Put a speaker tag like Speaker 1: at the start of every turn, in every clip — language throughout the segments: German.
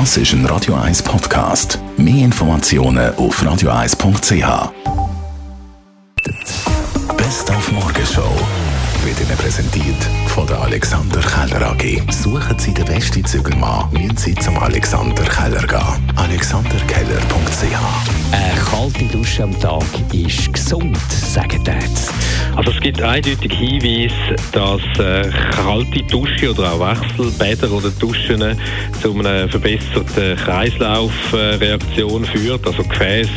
Speaker 1: Das ist ein Radio 1 Podcast. Mehr Informationen auf radio1.ch. Best auf Morgenshow wird Ihnen präsentiert von der Alexander Keller AG. Suchen Sie den besten Zügelmann, müssen Sie zum Alexander Keller gehen. alexanderkeller.ch
Speaker 2: Eine kalte Dusche am Tag ist gesund, sagen die Ärzte.
Speaker 3: Also es gibt eindeutig Hinweise, dass äh, kalte Dusche oder auch Wechselbäder oder Duschen äh, zu einer verbesserten Kreislaufreaktion führt. Also Gefäße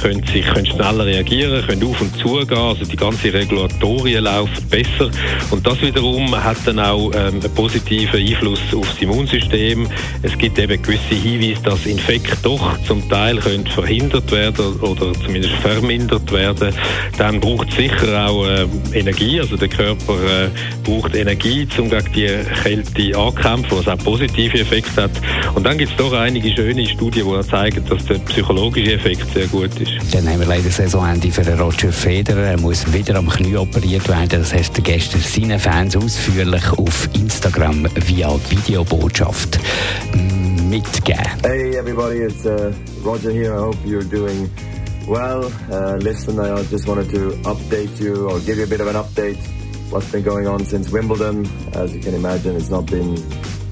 Speaker 3: können sich können schneller reagieren, können auf und zu gehen, also die ganze Regulatorien laufen besser und das wiederum hat dann auch ähm, einen positiven Einfluss auf das Immunsystem. Es gibt eben gewisse Hinweise, dass Infekte doch zum Teil können verhindert werden oder zumindest vermindert werden. Dann braucht es sicher auch äh, Energie, also der Körper äh, braucht Energie, um gegen die Kälte anzukämpfen, was auch positive Effekte hat. Und dann gibt es doch einige schöne Studien, die zeigen, dass der psychologische Effekt sehr gut ist.
Speaker 2: Dann haben wir leider Saisonende für Roger Federer. Er muss wieder am Knie operiert werden. Das hast du gestern seinen Fans ausführlich auf Instagram via Videobotschaft mitgegeben.
Speaker 4: Hey everybody, it's uh, Roger here. I hope you're doing well. Uh, listen, I just wanted to update you or give you a bit of an update what's been going on since Wimbledon. As you can imagine, it's not been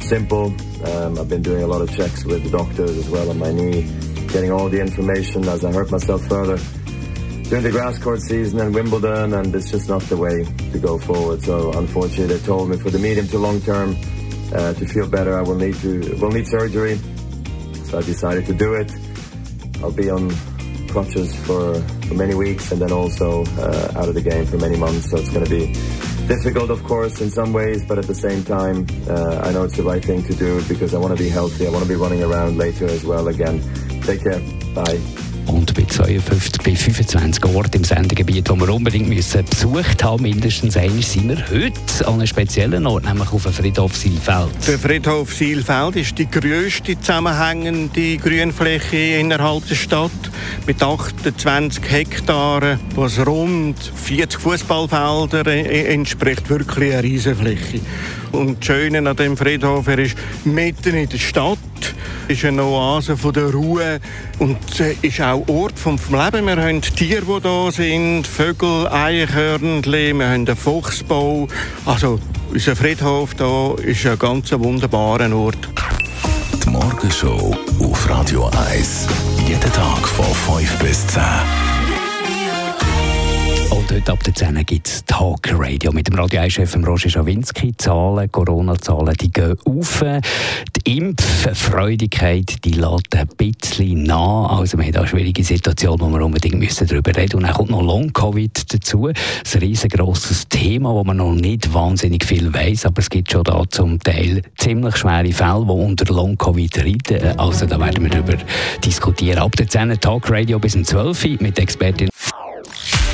Speaker 4: simple. Um, I've been doing a lot of checks with the doctors as well on my knee, getting all the information as I hurt myself further during the grass court season and Wimbledon, and it's just not the way to go forward. So unfortunately, they told me for the medium to long term uh, to feel better, I will need to will need surgery. So I decided to do it. I'll be on crutches for, for many weeks and then also uh, out of the game for many months. So it's going to be difficult, of course, in some ways, but at the same time, uh, I know it's the right thing to do because I want to be healthy. I want to be running around later as well again. Take care. Bye.
Speaker 2: Und bei 52, bei 25 Orten im Sendegebiet, die wir unbedingt müssen besucht haben, mindestens einmal, sind wir heute an einem speziellen Ort, nämlich auf dem Friedhof Silfeld.
Speaker 5: Der Friedhof Silfeld ist die grösste zusammenhängende Grünfläche innerhalb der Stadt mit 28 Hektaren, was rund 40 Fußballfelder entspricht, wirklich eine Riesenfläche. Und das Schöne an dem Friedhof, er ist mitten in der Stadt, ist eine Oase von der Ruhe und ist auch Ort vom, Leben. Wir haben Tiere, die da sind, Vögel, Eichhörnchen, wir haben einen Fuchsbau. Also unser Friedhof da ist ein ganz wunderbarer Ort.
Speaker 1: Die Morgenshow auf Radio 1. Jeden Tag von 5 bis 10.
Speaker 2: Heute ab der 10 gibt es Talk Radio mit dem Radio 1-Chef Roger Schawinski. Zahlen, Corona-Zahlen, die gehen auf. Die Impffreudigkeit, die lässt ein bisschen nach. Also wir haben eine schwierige Situation, wo wir unbedingt müssen darüber reden müssen. Und dann kommt noch Long-Covid dazu. Ein riesengroßes Thema, wo man noch nicht wahnsinnig viel weiß, aber es gibt schon da zum Teil ziemlich schwere Fälle, die unter Long-Covid leiden. Also da werden wir darüber diskutieren. Ab der 10 Talk Radio bis um 12 Uhr mit Expertin